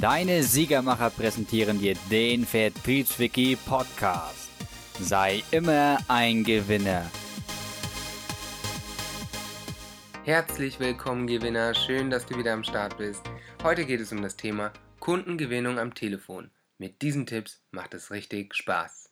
Deine Siegermacher präsentieren dir den Vertriebswiki Podcast. Sei immer ein Gewinner. Herzlich willkommen, Gewinner. Schön, dass du wieder am Start bist. Heute geht es um das Thema Kundengewinnung am Telefon. Mit diesen Tipps macht es richtig Spaß.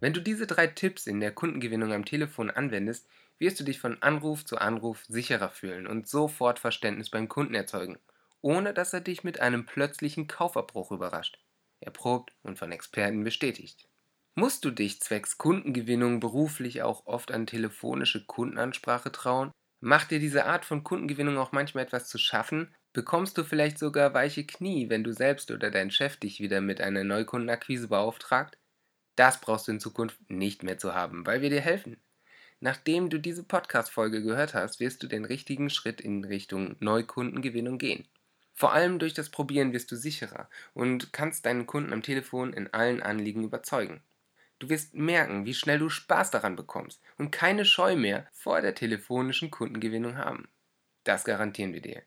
Wenn du diese drei Tipps in der Kundengewinnung am Telefon anwendest, wirst du dich von Anruf zu Anruf sicherer fühlen und sofort Verständnis beim Kunden erzeugen ohne dass er dich mit einem plötzlichen Kaufabbruch überrascht, erprobt und von Experten bestätigt. Musst du dich zwecks Kundengewinnung beruflich auch oft an telefonische Kundenansprache trauen? Macht dir diese Art von Kundengewinnung auch manchmal etwas zu schaffen? Bekommst du vielleicht sogar weiche Knie, wenn du selbst oder dein Chef dich wieder mit einer Neukundenakquise beauftragt? Das brauchst du in Zukunft nicht mehr zu haben, weil wir dir helfen. Nachdem du diese Podcast-Folge gehört hast, wirst du den richtigen Schritt in Richtung Neukundengewinnung gehen. Vor allem durch das Probieren wirst du sicherer und kannst deinen Kunden am Telefon in allen Anliegen überzeugen. Du wirst merken, wie schnell du Spaß daran bekommst und keine Scheu mehr vor der telefonischen Kundengewinnung haben. Das garantieren wir dir.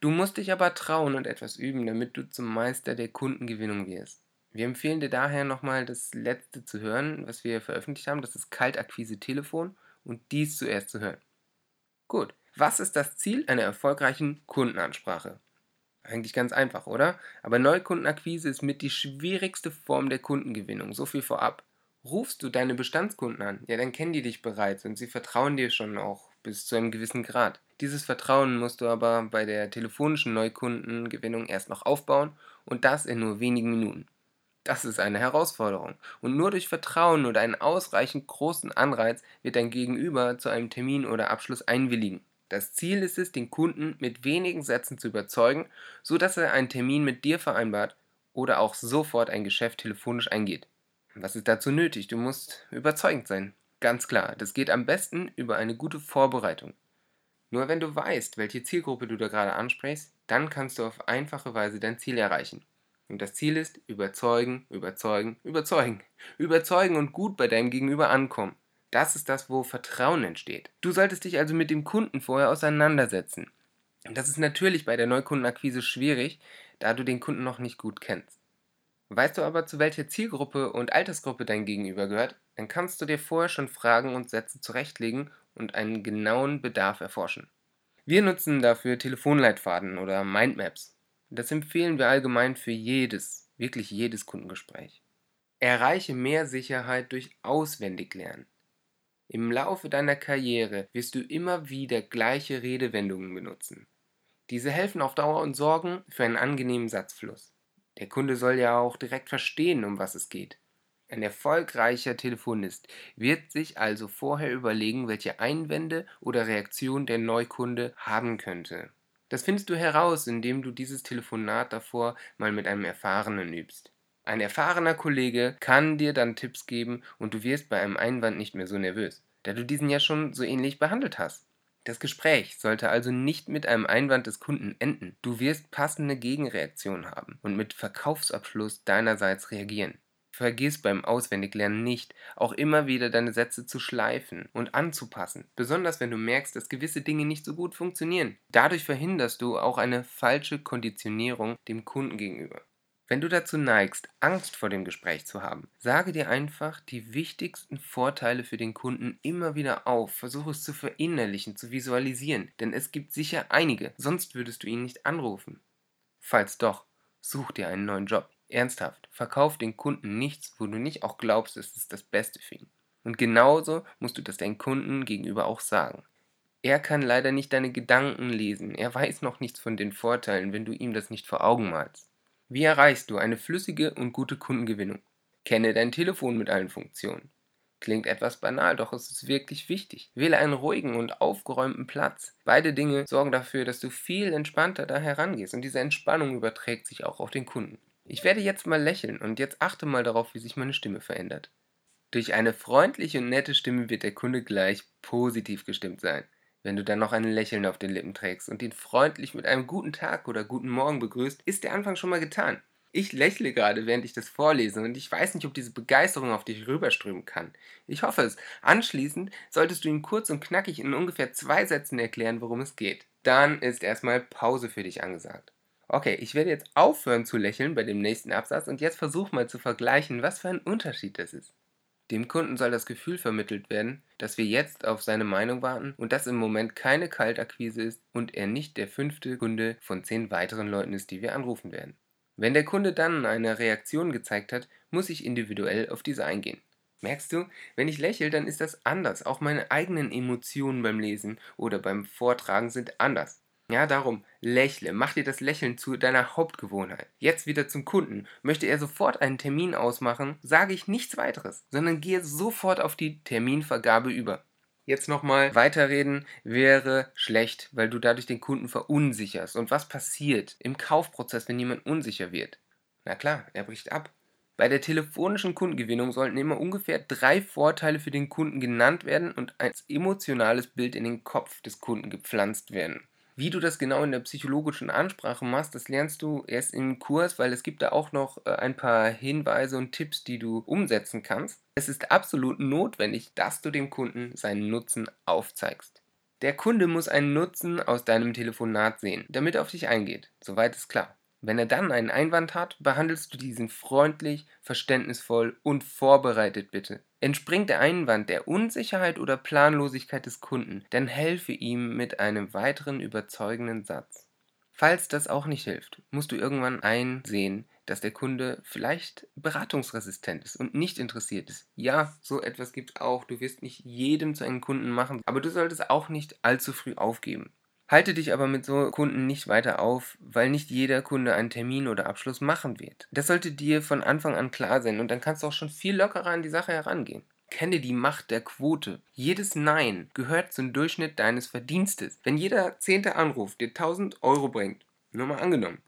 Du musst dich aber trauen und etwas üben, damit du zum Meister der Kundengewinnung wirst. Wir empfehlen dir daher nochmal das letzte zu hören, was wir veröffentlicht haben. Das ist Kaltakquise Telefon und dies zuerst zu hören. Gut, was ist das Ziel einer erfolgreichen Kundenansprache? Eigentlich ganz einfach, oder? Aber Neukundenakquise ist mit die schwierigste Form der Kundengewinnung. So viel vorab. Rufst du deine Bestandskunden an, ja, dann kennen die dich bereits und sie vertrauen dir schon auch bis zu einem gewissen Grad. Dieses Vertrauen musst du aber bei der telefonischen Neukundengewinnung erst noch aufbauen und das in nur wenigen Minuten. Das ist eine Herausforderung. Und nur durch Vertrauen oder einen ausreichend großen Anreiz wird dein Gegenüber zu einem Termin oder Abschluss einwilligen. Das Ziel ist es, den Kunden mit wenigen Sätzen zu überzeugen, so dass er einen Termin mit dir vereinbart oder auch sofort ein Geschäft telefonisch eingeht. Was ist dazu nötig? Du musst überzeugend sein. Ganz klar, das geht am besten über eine gute Vorbereitung. Nur wenn du weißt, welche Zielgruppe du da gerade ansprichst, dann kannst du auf einfache Weise dein Ziel erreichen. Und das Ziel ist überzeugen, überzeugen, überzeugen. Überzeugen und gut bei deinem Gegenüber ankommen. Das ist das, wo Vertrauen entsteht. Du solltest dich also mit dem Kunden vorher auseinandersetzen. Das ist natürlich bei der Neukundenakquise schwierig, da du den Kunden noch nicht gut kennst. Weißt du aber, zu welcher Zielgruppe und Altersgruppe dein Gegenüber gehört, dann kannst du dir vorher schon Fragen und Sätze zurechtlegen und einen genauen Bedarf erforschen. Wir nutzen dafür Telefonleitfaden oder Mindmaps. Das empfehlen wir allgemein für jedes, wirklich jedes Kundengespräch. Erreiche mehr Sicherheit durch Auswendiglernen. Im Laufe deiner Karriere wirst du immer wieder gleiche Redewendungen benutzen. Diese helfen auf Dauer und sorgen für einen angenehmen Satzfluss. Der Kunde soll ja auch direkt verstehen, um was es geht. Ein erfolgreicher Telefonist wird sich also vorher überlegen, welche Einwände oder Reaktionen der Neukunde haben könnte. Das findest du heraus, indem du dieses Telefonat davor mal mit einem Erfahrenen übst. Ein erfahrener Kollege kann dir dann Tipps geben und du wirst bei einem Einwand nicht mehr so nervös, da du diesen ja schon so ähnlich behandelt hast. Das Gespräch sollte also nicht mit einem Einwand des Kunden enden. Du wirst passende Gegenreaktionen haben und mit Verkaufsabschluss deinerseits reagieren. Vergiss beim Auswendiglernen nicht, auch immer wieder deine Sätze zu schleifen und anzupassen, besonders wenn du merkst, dass gewisse Dinge nicht so gut funktionieren. Dadurch verhinderst du auch eine falsche Konditionierung dem Kunden gegenüber. Wenn du dazu neigst, Angst vor dem Gespräch zu haben, sage dir einfach die wichtigsten Vorteile für den Kunden immer wieder auf, versuche es zu verinnerlichen, zu visualisieren, denn es gibt sicher einige, sonst würdest du ihn nicht anrufen. Falls doch, such dir einen neuen Job. Ernsthaft, verkauf den Kunden nichts, wo du nicht auch glaubst, es ist das Beste für ihn. Und genauso musst du das deinem Kunden gegenüber auch sagen. Er kann leider nicht deine Gedanken lesen, er weiß noch nichts von den Vorteilen, wenn du ihm das nicht vor Augen malst. Wie erreichst du eine flüssige und gute Kundengewinnung? Kenne dein Telefon mit allen Funktionen. Klingt etwas banal, doch es ist wirklich wichtig. Wähle einen ruhigen und aufgeräumten Platz. Beide Dinge sorgen dafür, dass du viel entspannter da herangehst und diese Entspannung überträgt sich auch auf den Kunden. Ich werde jetzt mal lächeln und jetzt achte mal darauf, wie sich meine Stimme verändert. Durch eine freundliche und nette Stimme wird der Kunde gleich positiv gestimmt sein. Wenn du dann noch ein Lächeln auf den Lippen trägst und ihn freundlich mit einem guten Tag oder guten Morgen begrüßt, ist der Anfang schon mal getan. Ich lächle gerade, während ich das vorlese und ich weiß nicht, ob diese Begeisterung auf dich rüberströmen kann. Ich hoffe es. Anschließend solltest du ihm kurz und knackig in ungefähr zwei Sätzen erklären, worum es geht. Dann ist erstmal Pause für dich angesagt. Okay, ich werde jetzt aufhören zu lächeln bei dem nächsten Absatz und jetzt versuch mal zu vergleichen, was für ein Unterschied das ist. Dem Kunden soll das Gefühl vermittelt werden, dass wir jetzt auf seine Meinung warten und dass im Moment keine Kaltakquise ist und er nicht der fünfte Kunde von zehn weiteren Leuten ist, die wir anrufen werden. Wenn der Kunde dann eine Reaktion gezeigt hat, muss ich individuell auf diese eingehen. Merkst du, wenn ich lächle, dann ist das anders. Auch meine eigenen Emotionen beim Lesen oder beim Vortragen sind anders. Ja, darum, lächle, mach dir das Lächeln zu deiner Hauptgewohnheit. Jetzt wieder zum Kunden. Möchte er sofort einen Termin ausmachen, sage ich nichts weiteres, sondern gehe sofort auf die Terminvergabe über. Jetzt nochmal weiterreden wäre schlecht, weil du dadurch den Kunden verunsicherst. Und was passiert im Kaufprozess, wenn jemand unsicher wird? Na klar, er bricht ab. Bei der telefonischen Kundengewinnung sollten immer ungefähr drei Vorteile für den Kunden genannt werden und ein emotionales Bild in den Kopf des Kunden gepflanzt werden. Wie du das genau in der psychologischen Ansprache machst, das lernst du erst im Kurs, weil es gibt da auch noch äh, ein paar Hinweise und Tipps, die du umsetzen kannst. Es ist absolut notwendig, dass du dem Kunden seinen Nutzen aufzeigst. Der Kunde muss einen Nutzen aus deinem Telefonat sehen, damit er auf dich eingeht. Soweit ist klar. Wenn er dann einen Einwand hat, behandelst du diesen freundlich, verständnisvoll und vorbereitet bitte. Entspringt der Einwand der Unsicherheit oder Planlosigkeit des Kunden, dann helfe ihm mit einem weiteren überzeugenden Satz. Falls das auch nicht hilft, musst du irgendwann einsehen, dass der Kunde vielleicht beratungsresistent ist und nicht interessiert ist. Ja, so etwas gibt es auch. Du wirst nicht jedem zu einem Kunden machen, aber du solltest auch nicht allzu früh aufgeben. Halte dich aber mit so Kunden nicht weiter auf, weil nicht jeder Kunde einen Termin oder Abschluss machen wird. Das sollte dir von Anfang an klar sein und dann kannst du auch schon viel lockerer an die Sache herangehen. Kenne die Macht der Quote. Jedes Nein gehört zum Durchschnitt deines Verdienstes. Wenn jeder zehnte Anruf dir 1000 Euro bringt, nur mal angenommen,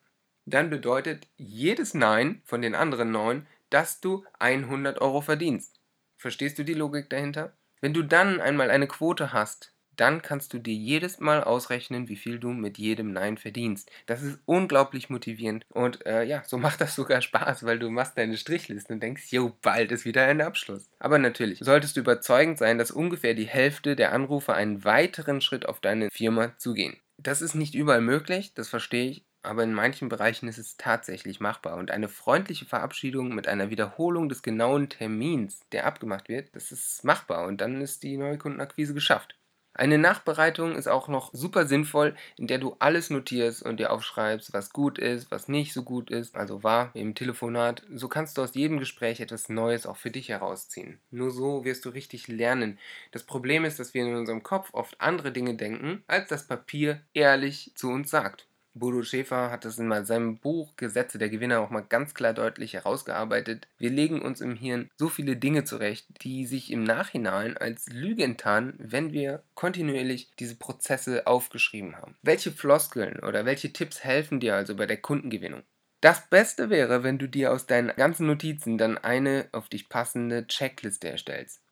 dann bedeutet jedes Nein von den anderen neun, dass du 100 Euro verdienst. Verstehst du die Logik dahinter? Wenn du dann einmal eine Quote hast, dann kannst du dir jedes Mal ausrechnen, wie viel du mit jedem Nein verdienst. Das ist unglaublich motivierend und äh, ja, so macht das sogar Spaß, weil du machst deine Strichliste und denkst, jo, bald ist wieder ein Abschluss. Aber natürlich, solltest du überzeugend sein, dass ungefähr die Hälfte der Anrufer einen weiteren Schritt auf deine Firma zugehen. Das ist nicht überall möglich, das verstehe ich, aber in manchen Bereichen ist es tatsächlich machbar. Und eine freundliche Verabschiedung mit einer Wiederholung des genauen Termins, der abgemacht wird, das ist machbar und dann ist die Neukundenakquise geschafft. Eine Nachbereitung ist auch noch super sinnvoll, in der du alles notierst und dir aufschreibst, was gut ist, was nicht so gut ist, also war im Telefonat. So kannst du aus jedem Gespräch etwas Neues auch für dich herausziehen. Nur so wirst du richtig lernen. Das Problem ist, dass wir in unserem Kopf oft andere Dinge denken, als das Papier ehrlich zu uns sagt. Bodo Schäfer hat das in seinem Buch Gesetze der Gewinner auch mal ganz klar deutlich herausgearbeitet. Wir legen uns im Hirn so viele Dinge zurecht, die sich im Nachhinein als Lüge enttarnen, wenn wir kontinuierlich diese Prozesse aufgeschrieben haben. Welche Floskeln oder welche Tipps helfen dir also bei der Kundengewinnung? Das Beste wäre, wenn du dir aus deinen ganzen Notizen dann eine auf dich passende Checkliste erstellst.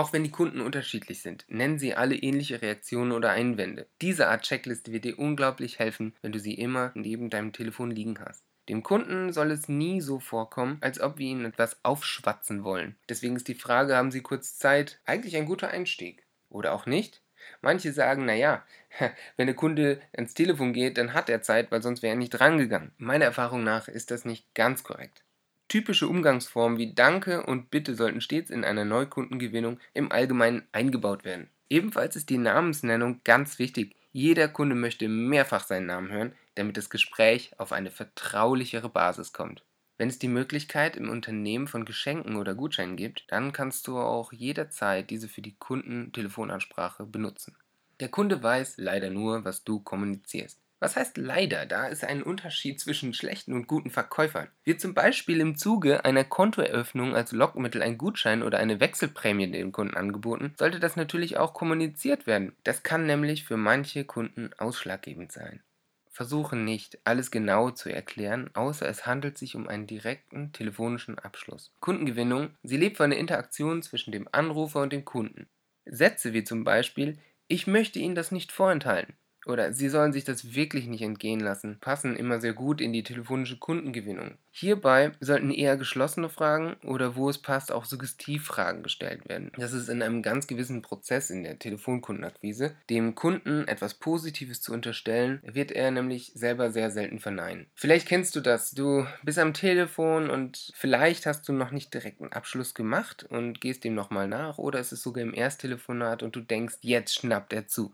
Auch wenn die Kunden unterschiedlich sind, nennen sie alle ähnliche Reaktionen oder Einwände. Diese Art Checkliste wird dir unglaublich helfen, wenn du sie immer neben deinem Telefon liegen hast. Dem Kunden soll es nie so vorkommen, als ob wir ihnen etwas aufschwatzen wollen. Deswegen ist die Frage, haben Sie kurz Zeit, eigentlich ein guter Einstieg. Oder auch nicht? Manche sagen, naja, wenn der Kunde ans Telefon geht, dann hat er Zeit, weil sonst wäre er nicht drangegangen. Meiner Erfahrung nach ist das nicht ganz korrekt. Typische Umgangsformen wie Danke und Bitte sollten stets in einer Neukundengewinnung im Allgemeinen eingebaut werden. Ebenfalls ist die Namensnennung ganz wichtig. Jeder Kunde möchte mehrfach seinen Namen hören, damit das Gespräch auf eine vertraulichere Basis kommt. Wenn es die Möglichkeit im Unternehmen von Geschenken oder Gutscheinen gibt, dann kannst du auch jederzeit diese für die Kundentelefonansprache benutzen. Der Kunde weiß leider nur, was du kommunizierst. Was heißt leider? Da ist ein Unterschied zwischen schlechten und guten Verkäufern. Wird zum Beispiel im Zuge einer Kontoeröffnung als Lockmittel ein Gutschein oder eine Wechselprämie dem Kunden angeboten, sollte das natürlich auch kommuniziert werden. Das kann nämlich für manche Kunden ausschlaggebend sein. Versuche nicht, alles genau zu erklären, außer es handelt sich um einen direkten telefonischen Abschluss. Kundengewinnung, sie lebt von der Interaktion zwischen dem Anrufer und dem Kunden. Sätze wie zum Beispiel, ich möchte Ihnen das nicht vorenthalten oder sie sollen sich das wirklich nicht entgehen lassen, passen immer sehr gut in die telefonische Kundengewinnung. Hierbei sollten eher geschlossene Fragen oder wo es passt auch Suggestivfragen gestellt werden. Das ist in einem ganz gewissen Prozess in der Telefonkundenakquise. Dem Kunden etwas Positives zu unterstellen, wird er nämlich selber sehr selten verneinen. Vielleicht kennst du das. Du bist am Telefon und vielleicht hast du noch nicht direkt einen Abschluss gemacht und gehst dem nochmal nach oder es ist sogar im Ersttelefonat und du denkst, jetzt schnappt er zu.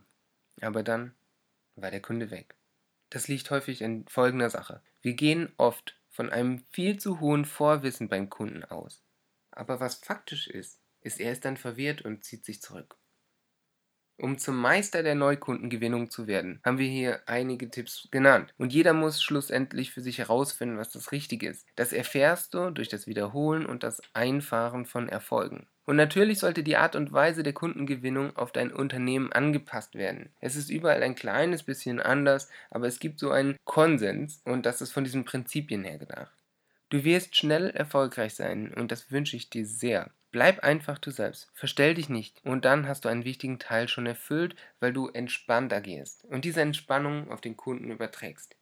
Aber dann war der Kunde weg. Das liegt häufig in folgender Sache. Wir gehen oft von einem viel zu hohen Vorwissen beim Kunden aus. Aber was faktisch ist, ist, er ist dann verwirrt und zieht sich zurück. Um zum Meister der Neukundengewinnung zu werden, haben wir hier einige Tipps genannt. Und jeder muss schlussendlich für sich herausfinden, was das Richtige ist. Das erfährst du durch das Wiederholen und das Einfahren von Erfolgen. Und natürlich sollte die Art und Weise der Kundengewinnung auf dein Unternehmen angepasst werden. Es ist überall ein kleines bisschen anders, aber es gibt so einen Konsens und das ist von diesen Prinzipien her gedacht. Du wirst schnell erfolgreich sein und das wünsche ich dir sehr. Bleib einfach du selbst, verstell dich nicht und dann hast du einen wichtigen Teil schon erfüllt, weil du entspannt agierst und diese Entspannung auf den Kunden überträgst.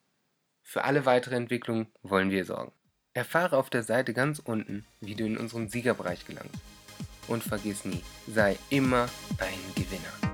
Für alle weitere Entwicklung wollen wir sorgen. Erfahre auf der Seite ganz unten, wie du in unseren Siegerbereich gelangst. Und vergiss nie, sei immer ein Gewinner.